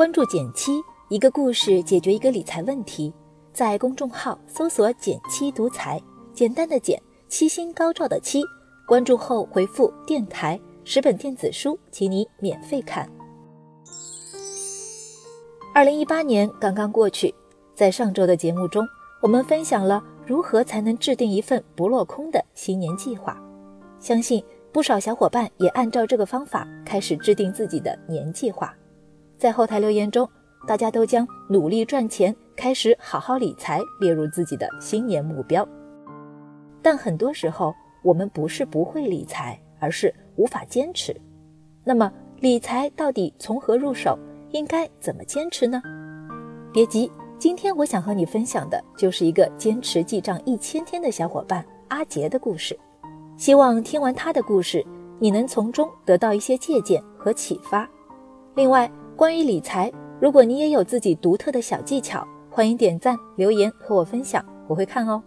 关注减七，一个故事解决一个理财问题。在公众号搜索“减七独裁，简单的减，七星高照的七。关注后回复“电台”，十本电子书，请你免费看。二零一八年刚刚过去，在上周的节目中，我们分享了如何才能制定一份不落空的新年计划。相信不少小伙伴也按照这个方法开始制定自己的年计划。在后台留言中，大家都将努力赚钱、开始好好理财列入自己的新年目标。但很多时候，我们不是不会理财，而是无法坚持。那么，理财到底从何入手？应该怎么坚持呢？别急，今天我想和你分享的就是一个坚持记账一千天的小伙伴阿杰的故事。希望听完他的故事，你能从中得到一些借鉴和启发。另外，关于理财，如果你也有自己独特的小技巧，欢迎点赞留言和我分享，我会看哦。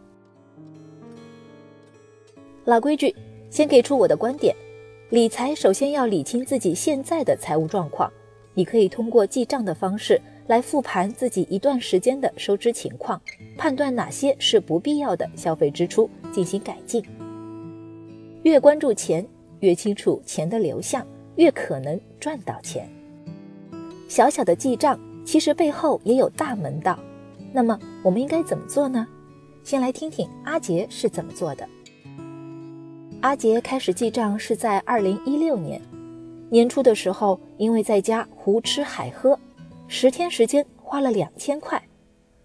老规矩，先给出我的观点：理财首先要理清自己现在的财务状况。你可以通过记账的方式来复盘自己一段时间的收支情况，判断哪些是不必要的消费支出，进行改进。越关注钱，越清楚钱的流向，越可能赚到钱。小小的记账，其实背后也有大门道。那么我们应该怎么做呢？先来听听阿杰是怎么做的。阿杰开始记账是在二零一六年年初的时候，因为在家胡吃海喝，十天时间花了两千块，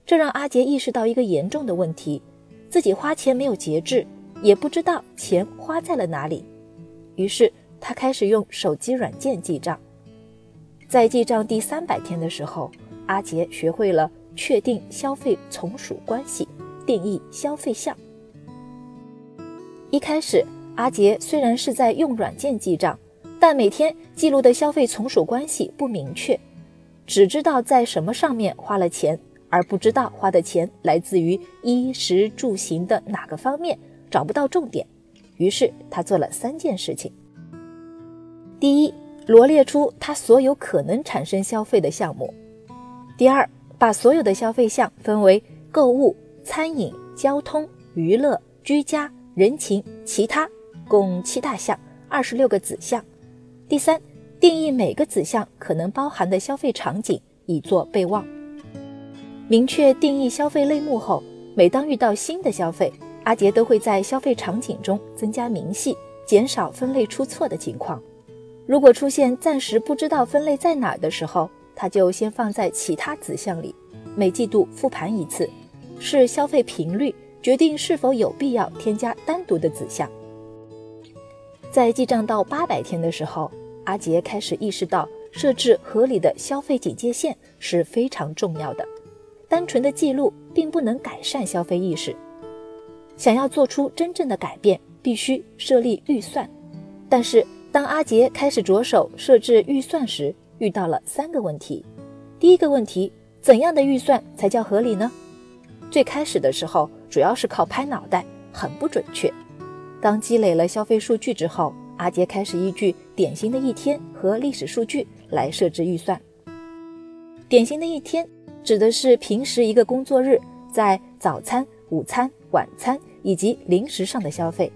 这让阿杰意识到一个严重的问题：自己花钱没有节制，也不知道钱花在了哪里。于是他开始用手机软件记账。在记账第三百天的时候，阿杰学会了确定消费从属关系，定义消费项。一开始，阿杰虽然是在用软件记账，但每天记录的消费从属关系不明确，只知道在什么上面花了钱，而不知道花的钱来自于衣食住行的哪个方面，找不到重点。于是他做了三件事情：第一，罗列出他所有可能产生消费的项目。第二，把所有的消费项分为购物、餐饮、交通、娱乐、居家、人情、其他，共七大项，二十六个子项。第三，定义每个子项可能包含的消费场景，以作备忘。明确定义消费类目后，每当遇到新的消费，阿杰都会在消费场景中增加明细，减少分类出错的情况。如果出现暂时不知道分类在哪儿的时候，他就先放在其他子项里，每季度复盘一次，视消费频率决定是否有必要添加单独的子项。在记账到八百天的时候，阿杰开始意识到设置合理的消费警戒线是非常重要的。单纯的记录并不能改善消费意识，想要做出真正的改变，必须设立预算。但是。当阿杰开始着手设置预算时，遇到了三个问题。第一个问题，怎样的预算才叫合理呢？最开始的时候，主要是靠拍脑袋，很不准确。当积累了消费数据之后，阿杰开始依据典型的一天和历史数据来设置预算。典型的一天指的是平时一个工作日在早餐、午餐、晚餐以及零食上的消费。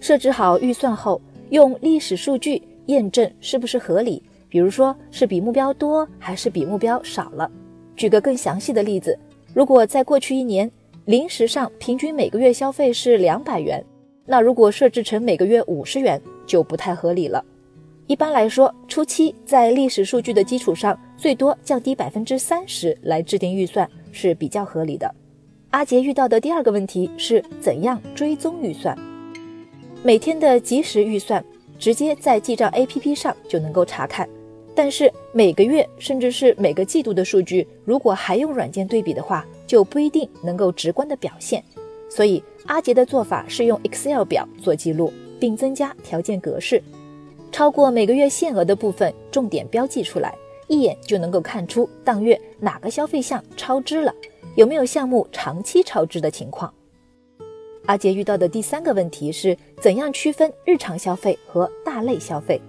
设置好预算后。用历史数据验证是不是合理，比如说是比目标多还是比目标少了。举个更详细的例子，如果在过去一年零食上平均每个月消费是两百元，那如果设置成每个月五十元就不太合理了。一般来说，初期在历史数据的基础上，最多降低百分之三十来制定预算是比较合理的。阿杰遇到的第二个问题是怎样追踪预算。每天的即时预算直接在记账 APP 上就能够查看，但是每个月甚至是每个季度的数据，如果还用软件对比的话，就不一定能够直观的表现。所以阿杰的做法是用 Excel 表做记录，并增加条件格式，超过每个月限额的部分重点标记出来，一眼就能够看出当月哪个消费项超支了，有没有项目长期超支的情况。阿杰遇到的第三个问题是怎样区分日常消费和大类消费？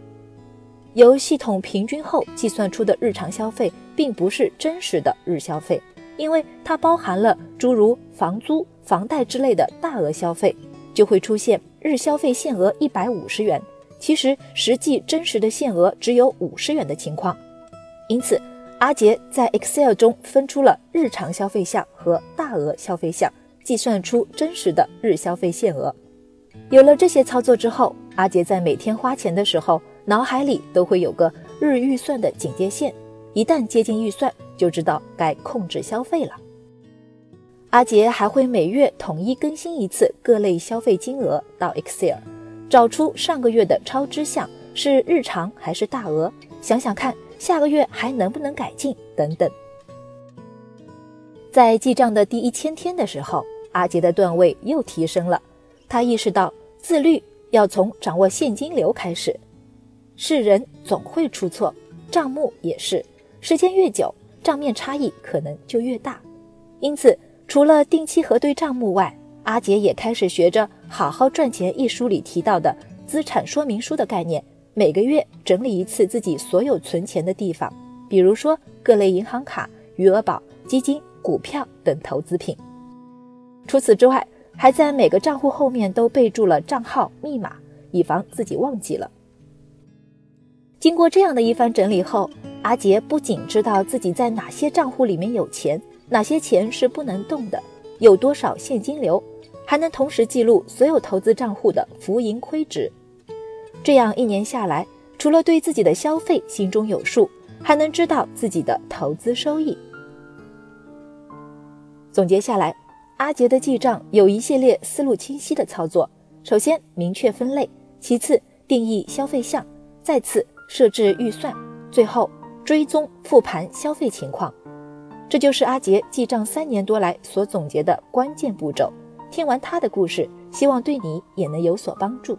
由系统平均后计算出的日常消费并不是真实的日消费，因为它包含了诸如房租、房贷之类的大额消费，就会出现日消费限额一百五十元，其实实际真实的限额只有五十元的情况。因此，阿杰在 Excel 中分出了日常消费项和大额消费项，计算出真实的日消费限额。有了这些操作之后，阿杰在每天花钱的时候，脑海里都会有个日预算的警戒线，一旦接近预算，就知道该控制消费了。阿杰还会每月统一更新一次各类消费金额到 Excel，找出上个月的超支项是日常还是大额，想想看下个月还能不能改进等等。在记账的第一千天的时候，阿杰的段位又提升了，他意识到自律。要从掌握现金流开始，是人总会出错，账目也是。时间越久，账面差异可能就越大。因此，除了定期核对账目外，阿杰也开始学着《好好赚钱》一书里提到的资产说明书的概念，每个月整理一次自己所有存钱的地方，比如说各类银行卡、余额宝、基金、股票等投资品。除此之外，还在每个账户后面都备注了账号密码，以防自己忘记了。经过这样的一番整理后，阿杰不仅知道自己在哪些账户里面有钱，哪些钱是不能动的，有多少现金流，还能同时记录所有投资账户的浮盈亏值。这样一年下来，除了对自己的消费心中有数，还能知道自己的投资收益。总结下来。阿杰的记账有一系列思路清晰的操作：首先明确分类，其次定义消费项，再次设置预算，最后追踪复盘消费情况。这就是阿杰记账三年多来所总结的关键步骤。听完他的故事，希望对你也能有所帮助。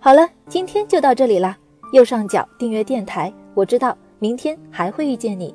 好了，今天就到这里啦。右上角订阅电台，我知道明天还会遇见你。